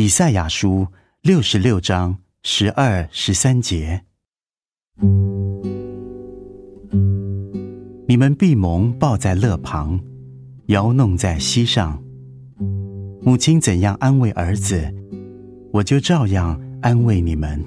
以赛亚书六十六章十二、十三节：你们闭蒙抱在勒旁，摇弄在膝上。母亲怎样安慰儿子，我就照样安慰你们。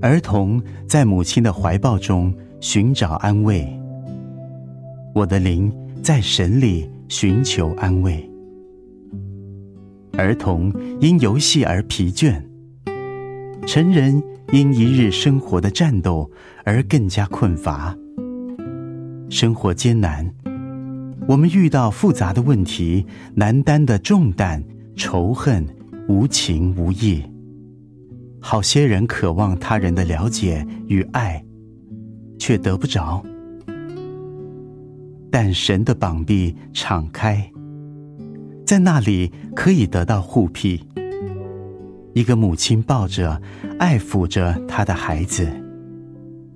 儿童在母亲的怀抱中寻找安慰，我的灵在神里寻求安慰。儿童因游戏而疲倦，成人因一日生活的战斗而更加困乏。生活艰难，我们遇到复杂的问题、难担的重担、仇恨、无情无义。好些人渴望他人的了解与爱，却得不着。但神的膀臂敞开，在那里可以得到护庇。一个母亲抱着、爱抚着他的孩子，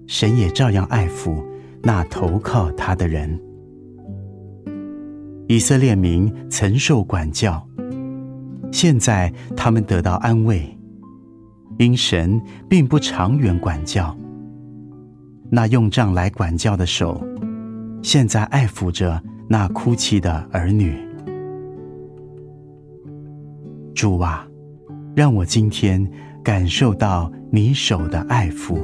神也照样爱抚那投靠他的人。以色列民曾受管教，现在他们得到安慰。因神并不长远管教，那用杖来管教的手，现在爱抚着那哭泣的儿女。主啊，让我今天感受到你手的爱抚。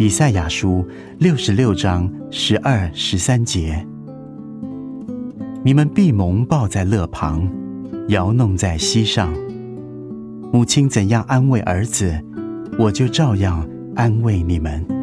以赛亚书六十六章十二、十三节：你们闭蒙抱在乐旁，摇弄在膝上。母亲怎样安慰儿子，我就照样安慰你们。